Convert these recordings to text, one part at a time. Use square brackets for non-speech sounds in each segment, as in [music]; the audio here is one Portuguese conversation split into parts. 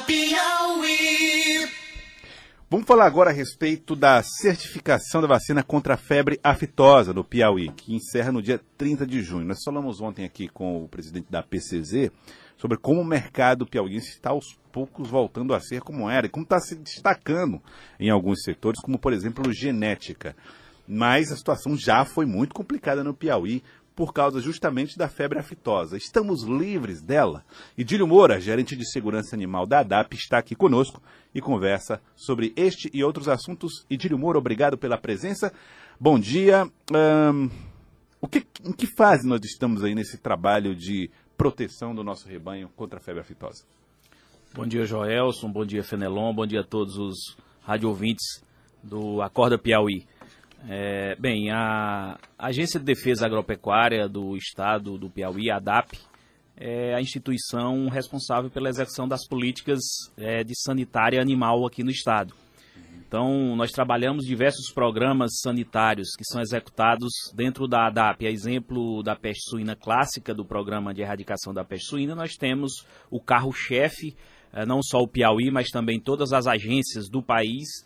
Piauí. Vamos falar agora a respeito da certificação da vacina contra a febre aftosa no Piauí, que encerra no dia 30 de junho. Nós falamos ontem aqui com o presidente da PCZ sobre como o mercado piauiense está aos poucos voltando a ser como era e como está se destacando em alguns setores, como por exemplo genética. Mas a situação já foi muito complicada no Piauí por causa justamente da febre aftosa. Estamos livres dela? E Dílio Moura, gerente de segurança animal da ADAP, está aqui conosco e conversa sobre este e outros assuntos. E Dílio Moura, obrigado pela presença. Bom dia. Hum, o que, em que fase nós estamos aí nesse trabalho de proteção do nosso rebanho contra a febre aftosa? Bom dia, Joelson. Bom dia, Fenelon. Bom dia a todos os rádio ouvintes do Acorda Piauí. É, bem, a Agência de Defesa Agropecuária do Estado do Piauí, a ADAP, é a instituição responsável pela execução das políticas é, de sanitária animal aqui no Estado. Então, nós trabalhamos diversos programas sanitários que são executados dentro da ADAP. A exemplo da peste suína clássica, do programa de erradicação da peste suína, nós temos o carro-chefe, é, não só o Piauí, mas também todas as agências do país,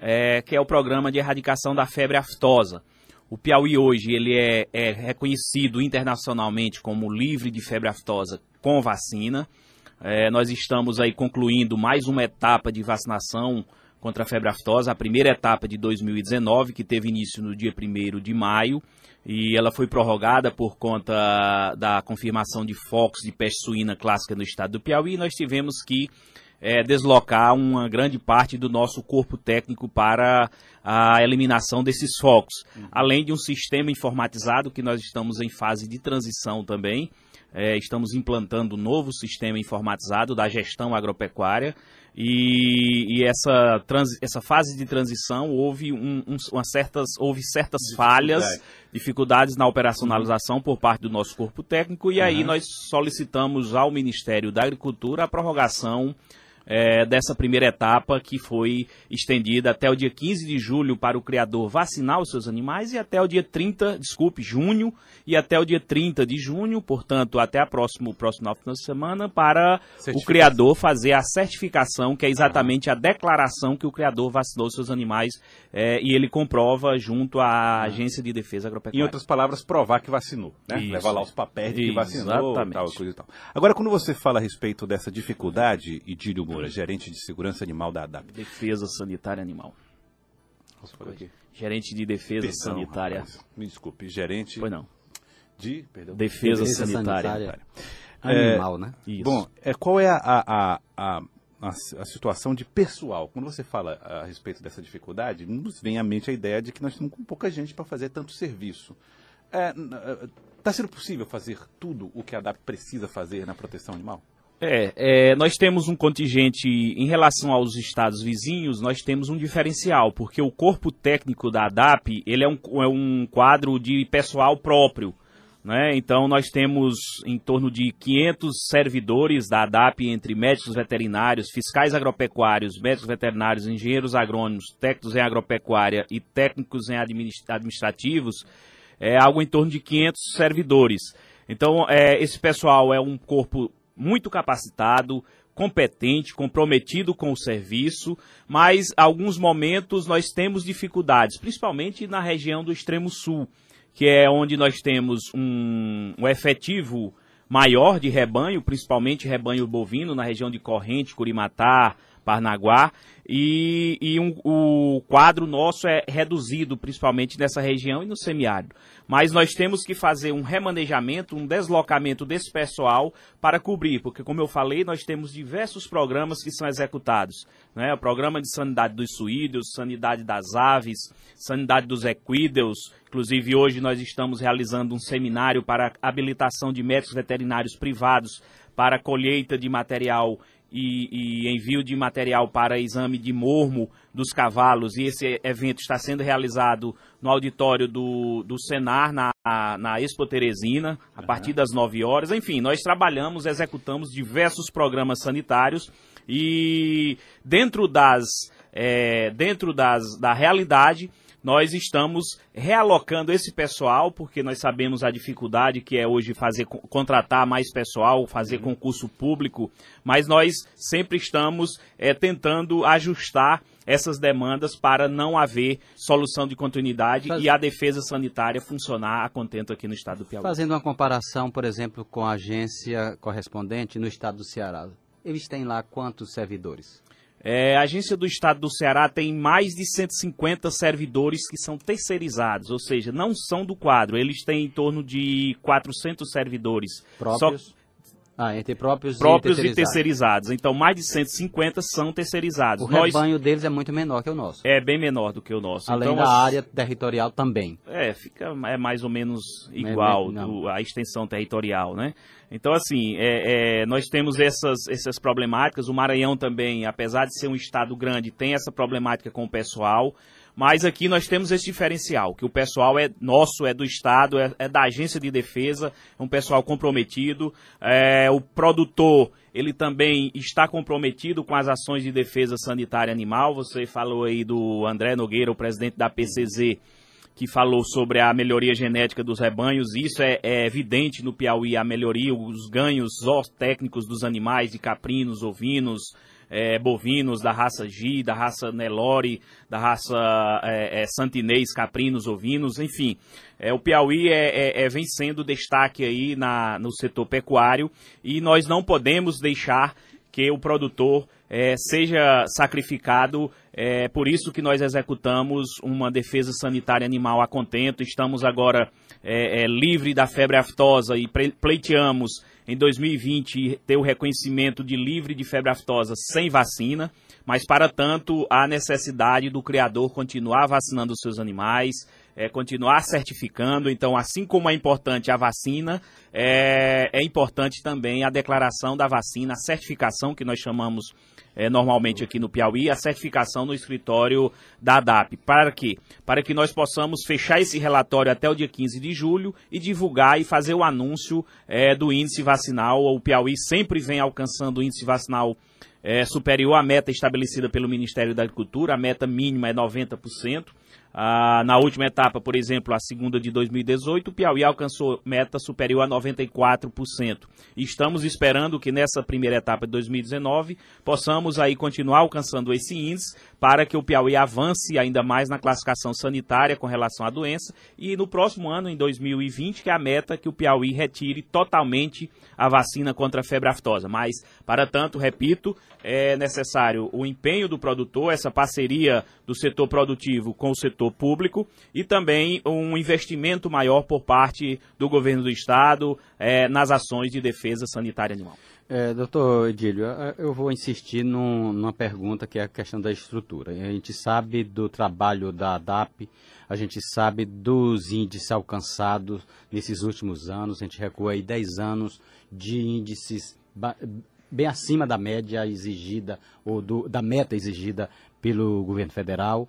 é, que é o programa de erradicação da febre aftosa. O Piauí hoje ele é, é reconhecido internacionalmente como livre de febre aftosa com vacina. É, nós estamos aí concluindo mais uma etapa de vacinação contra a febre aftosa, a primeira etapa de 2019, que teve início no dia 1 de maio, e ela foi prorrogada por conta da confirmação de focos de peste suína clássica no estado do Piauí, e nós tivemos que é, deslocar uma grande parte do nosso corpo técnico para a eliminação desses focos. Uhum. Além de um sistema informatizado que nós estamos em fase de transição também. É, estamos implantando um novo sistema informatizado da gestão agropecuária e, e essa, essa fase de transição houve, um, um, uma certas, houve certas falhas, dificuldades na operacionalização por parte do nosso corpo técnico e uhum. aí nós solicitamos ao Ministério da Agricultura a prorrogação é, dessa primeira etapa que foi estendida até o dia 15 de julho para o criador vacinar os seus animais e até o dia 30, desculpe, junho e até o dia 30 de junho, portanto, até a próximo, próximo final de semana, para o criador fazer a certificação, que é exatamente a declaração que o criador vacinou os seus animais é, e ele comprova junto à Agência de Defesa Agropecuária. Em outras palavras, provar que vacinou, né? Isso. Levar lá os papéis de que vacinou, tal, coisa e tal. Agora, quando você fala a respeito dessa dificuldade, e Dílio Moura, gerente de segurança animal da ADAP. Defesa Sanitária Animal. Gerente de Defesa Perdão, Sanitária. Rapaz, me desculpe, gerente. Foi não. De, perdão. Defesa, Defesa Sanitária. Sanitária. Animal, é, né? Isso. Bom, é, qual é a, a, a, a, a situação de pessoal? Quando você fala a respeito dessa dificuldade, nos vem à mente a ideia de que nós estamos com pouca gente para fazer tanto serviço. Está é, é, tá sendo possível fazer tudo o que a ADAP precisa fazer na proteção animal? É, é, nós temos um contingente em relação aos estados vizinhos, nós temos um diferencial, porque o corpo técnico da ADAP ele é um, é um quadro de pessoal próprio. Né? Então nós temos em torno de 500 servidores da ADAP entre médicos veterinários, fiscais agropecuários, médicos veterinários, engenheiros agrônomos, técnicos em agropecuária e técnicos em administrativos, é algo em torno de 500 servidores. Então é, esse pessoal é um corpo muito capacitado, competente, comprometido com o serviço, mas alguns momentos nós temos dificuldades, principalmente na região do extremo sul, que é onde nós temos um, um efetivo maior de rebanho, principalmente rebanho bovino, na região de Corrente, Curimatá, Parnaguá, e, e um, o quadro nosso é reduzido principalmente nessa região e no semiárido. Mas nós temos que fazer um remanejamento, um deslocamento desse pessoal para cobrir, porque como eu falei, nós temos diversos programas que são executados. Né? O programa de sanidade dos suídeos, sanidade das aves, sanidade dos equídeos. Inclusive hoje nós estamos realizando um seminário para habilitação de médicos veterinários privados para colheita de material e, e, envio de material para exame de mormo dos cavalos. E esse evento está sendo realizado no auditório do, do Senar, na, na Expo Teresina, a uhum. partir das 9 horas. Enfim, nós trabalhamos, executamos diversos programas sanitários e dentro das. É, dentro das, da realidade, nós estamos realocando esse pessoal, porque nós sabemos a dificuldade que é hoje fazer contratar mais pessoal, fazer concurso público, mas nós sempre estamos é, tentando ajustar essas demandas para não haver solução de continuidade Faz... e a defesa sanitária funcionar a contento aqui no estado do Piauí. Fazendo uma comparação, por exemplo, com a agência correspondente no estado do Ceará, eles têm lá quantos servidores? É, a agência do Estado do Ceará tem mais de 150 servidores que são terceirizados, ou seja, não são do quadro. Eles têm em torno de 400 servidores. Próprios? Só, ah, entre próprios, próprios e, terceirizados. e terceirizados. Então, mais de 150 são terceirizados. O Nós, rebanho deles é muito menor que o nosso. É bem menor do que o nosso. Além então, da área territorial também. É, fica é mais ou menos igual do, a extensão territorial, né? Então, assim, é, é, nós temos essas, essas problemáticas. O Maranhão também, apesar de ser um estado grande, tem essa problemática com o pessoal. Mas aqui nós temos esse diferencial, que o pessoal é nosso, é do Estado, é, é da agência de defesa, é um pessoal comprometido. É, o produtor, ele também está comprometido com as ações de defesa sanitária animal. Você falou aí do André Nogueira, o presidente da PCZ, que falou sobre a melhoria genética dos rebanhos. Isso é, é evidente no Piauí, a melhoria, os ganhos técnicos dos animais, de caprinos, ovinos, é, bovinos da raça G, da raça Nelore, da raça é, é, Santinês, caprinos, ovinos, enfim. É, o Piauí é, é, é, vem sendo destaque aí na, no setor pecuário e nós não podemos deixar que o produtor é, seja sacrificado. É por isso que nós executamos uma defesa sanitária animal a contento. Estamos agora é, é, livre da febre aftosa e pleiteamos em 2020 ter o reconhecimento de livre de febre aftosa sem vacina, mas para tanto há necessidade do criador continuar vacinando os seus animais, é, continuar certificando. Então, assim como é importante a vacina, é, é importante também a declaração da vacina, a certificação que nós chamamos é, normalmente aqui no Piauí, a certificação no escritório da ADAP. Para quê? Para que nós possamos fechar esse relatório até o dia 15 de julho e divulgar e fazer o anúncio é, do índice vacinal. O Piauí sempre vem alcançando o índice vacinal é, superior à meta estabelecida pelo Ministério da Agricultura, a meta mínima é 90%. Ah, na última etapa, por exemplo, a segunda de 2018, o Piauí alcançou meta superior a 94%. E estamos esperando que nessa primeira etapa de 2019 possamos aí continuar alcançando esse índice para que o Piauí avance ainda mais na classificação sanitária com relação à doença e no próximo ano, em 2020, que é a meta que o Piauí retire totalmente a vacina contra a febre aftosa. Mas, para tanto, repito, é necessário o empenho do produtor, essa parceria do setor produtivo com o setor público e também um investimento maior por parte do governo do estado é, nas ações de defesa sanitária animal. É, doutor Edílio, eu vou insistir num, numa pergunta que é a questão da estrutura. A gente sabe do trabalho da ADAP, a gente sabe dos índices alcançados nesses últimos anos, a gente recua aí 10 anos de índices bem acima da média exigida, ou do, da meta exigida pelo governo federal.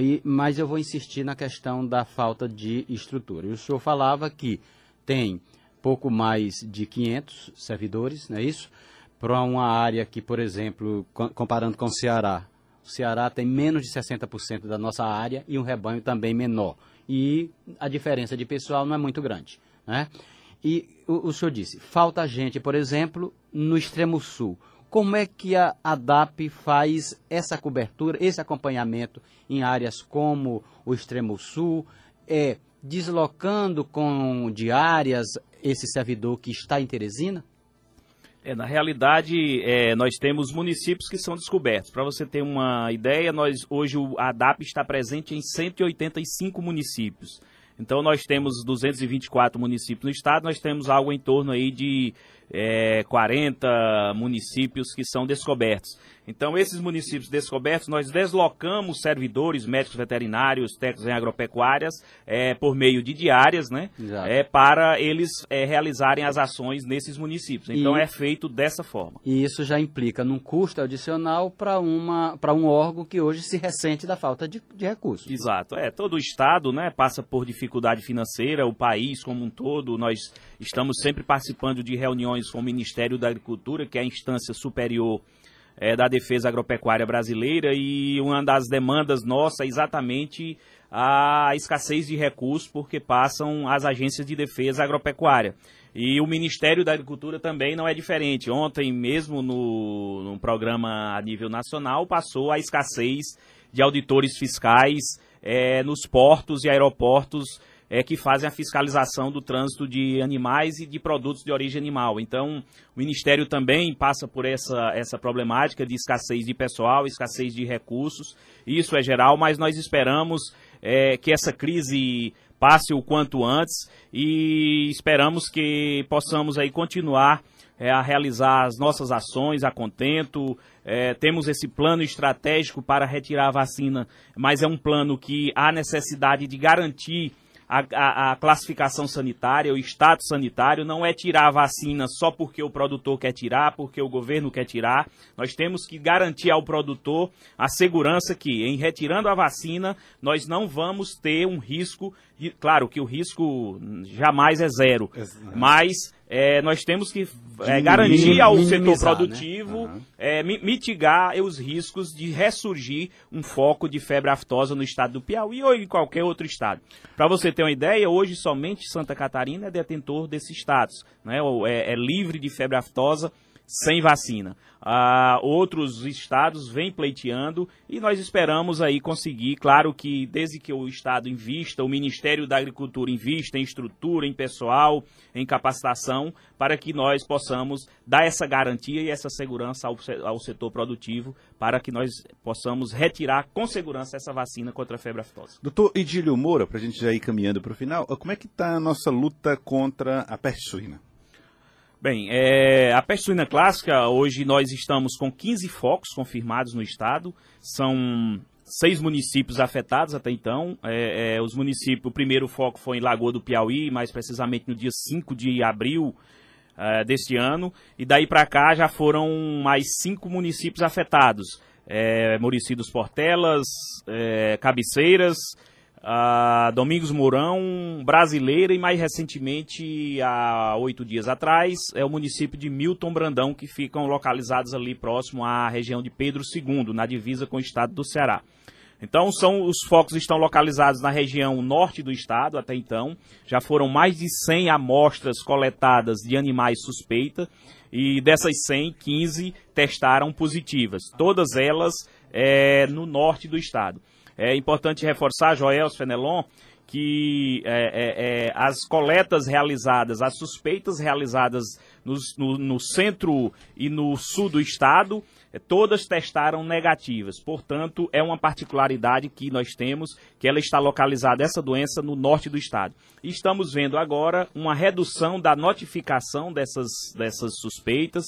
E, mas eu vou insistir na questão da falta de estrutura. E o senhor falava que tem pouco mais de 500 servidores, não é isso? Para uma área que, por exemplo, comparando com o Ceará, o Ceará tem menos de 60% da nossa área e um rebanho também menor. E a diferença de pessoal não é muito grande. Né? E o, o senhor disse, falta gente, por exemplo, no extremo sul. Como é que a ADAP faz essa cobertura, esse acompanhamento em áreas como o extremo sul? É deslocando com diárias esse servidor que está em Teresina? É, na realidade, é, nós temos municípios que são descobertos. Para você ter uma ideia, nós hoje a ADAP está presente em 185 municípios. Então nós temos 224 municípios no estado, nós temos algo em torno aí de é, 40 municípios que são descobertos. Então, esses municípios descobertos, nós deslocamos servidores, médicos veterinários, técnicos em agropecuárias, é, por meio de diárias, né? É, para eles é, realizarem as ações nesses municípios. Então, e, é feito dessa forma. E isso já implica num custo adicional para um órgão que hoje se ressente da falta de, de recursos. Exato. É, todo o Estado né, passa por dificuldade financeira, o país como um todo, nós estamos sempre participando de reuniões com o Ministério da Agricultura, que é a instância superior é, da defesa agropecuária brasileira e uma das demandas nossa é exatamente a escassez de recursos porque passam as agências de defesa agropecuária. E o Ministério da Agricultura também não é diferente. Ontem mesmo no, no programa a nível nacional passou a escassez de auditores fiscais é, nos portos e aeroportos é, que fazem a fiscalização do trânsito de animais e de produtos de origem animal. Então, o Ministério também passa por essa, essa problemática de escassez de pessoal, escassez de recursos. Isso é geral, mas nós esperamos é, que essa crise passe o quanto antes e esperamos que possamos aí continuar é, a realizar as nossas ações a contento. É, temos esse plano estratégico para retirar a vacina, mas é um plano que há necessidade de garantir a, a, classificação sanitária, o status sanitário, não é tirar a vacina só porque o produtor quer tirar, porque o governo quer tirar. Nós temos que garantir ao produtor a segurança que, em retirando a vacina, nós não vamos ter um risco. De, claro que o risco jamais é zero, mas é, nós temos que é, garantir ao setor né? produtivo, né? uhum. é, mitigar os riscos de ressurgir um foco de febre aftosa no estado do Piauí ou em qualquer outro estado. Para você ter uma ideia, hoje somente Santa Catarina é detentor desse status, né? é, é livre de febre aftosa sem vacina. Ah, outros estados vêm pleiteando e nós esperamos aí conseguir, claro que desde que o estado invista, o Ministério da Agricultura invista em estrutura, em pessoal, em capacitação, para que nós possamos dar essa garantia e essa segurança ao, ao setor produtivo, para que nós possamos retirar com segurança essa vacina contra a febre aftosa. Doutor Idílio Moura, para a gente já ir caminhando para o final, como é que está a nossa luta contra a peste suína? Bem, é, a peste suína clássica, hoje nós estamos com 15 focos confirmados no estado. São seis municípios afetados até então. É, é, os municípios, o primeiro foco foi em Lagoa do Piauí, mais precisamente no dia 5 de abril é, deste ano. E daí para cá já foram mais cinco municípios afetados. É, dos Portelas, é, Cabeceiras, Uh, Domingos Mourão, Brasileira e mais recentemente, há oito dias atrás, é o município de Milton Brandão, que ficam localizados ali próximo à região de Pedro II, na divisa com o estado do Ceará. Então, são os focos estão localizados na região norte do estado até então. Já foram mais de 100 amostras coletadas de animais suspeitas e dessas 100, 15 testaram positivas. Todas elas é, no norte do estado. É importante reforçar, Joel Fenelon, que é, é, é, as coletas realizadas, as suspeitas realizadas no, no, centro e no sul do estado, é, todas testaram negativas. Portanto, é uma particularidade que nós temos, que ela está localizada, essa doença, no norte do estado. Estamos vendo agora uma redução da notificação dessas, dessas suspeitas.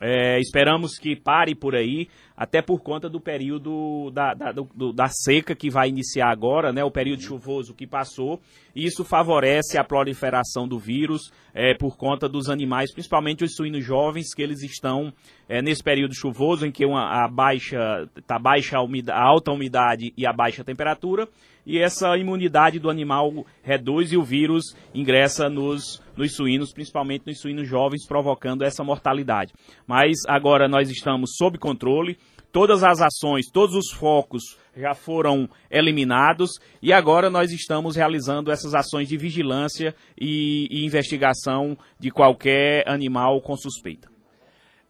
É, esperamos que pare por aí até por conta do período da, da, do, da seca que vai iniciar agora, né, o período chuvoso que passou, isso favorece a proliferação do vírus é, por conta dos animais, principalmente os suínos jovens, que eles estão é, nesse período chuvoso em que uma, a baixa, tá baixa a, umidade, a alta umidade e a baixa temperatura, e essa imunidade do animal reduz e o vírus ingressa nos, nos suínos, principalmente nos suínos jovens, provocando essa mortalidade. Mas agora nós estamos sob controle, todas as ações, todos os focos já foram eliminados e agora nós estamos realizando essas ações de vigilância e, e investigação de qualquer animal com suspeita.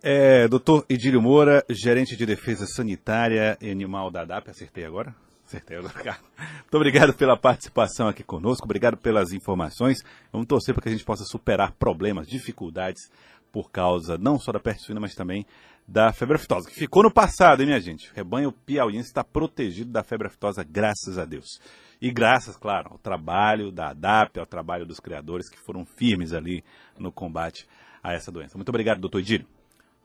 É, doutor Edílio Moura, gerente de defesa sanitária e animal da DAP, acertei agora? Acertei, Ricardo. [laughs] Muito obrigado pela participação aqui conosco, obrigado pelas informações. Vamos torcer para que a gente possa superar problemas, dificuldades por causa não só da peste mas também da febre aftosa, que ficou no passado, hein, minha gente? O rebanho piauiense está protegido da febre aftosa, graças a Deus. E graças, claro, ao trabalho da ADAP, ao trabalho dos criadores que foram firmes ali no combate a essa doença. Muito obrigado, doutor Edílio.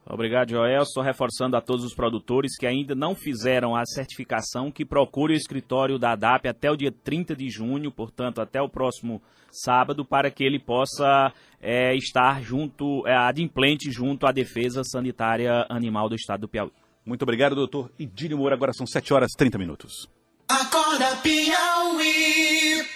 Obrigado, Joel. Estou reforçando a todos os produtores que ainda não fizeram a certificação que procure o escritório da ADAP até o dia 30 de junho, portanto, até o próximo sábado, para que ele possa é, estar junto, é, adimplente junto à Defesa Sanitária Animal do Estado do Piauí. Muito obrigado, doutor Idílio Moura. Agora são 7 horas e 30 minutos. Acorda, Piauí.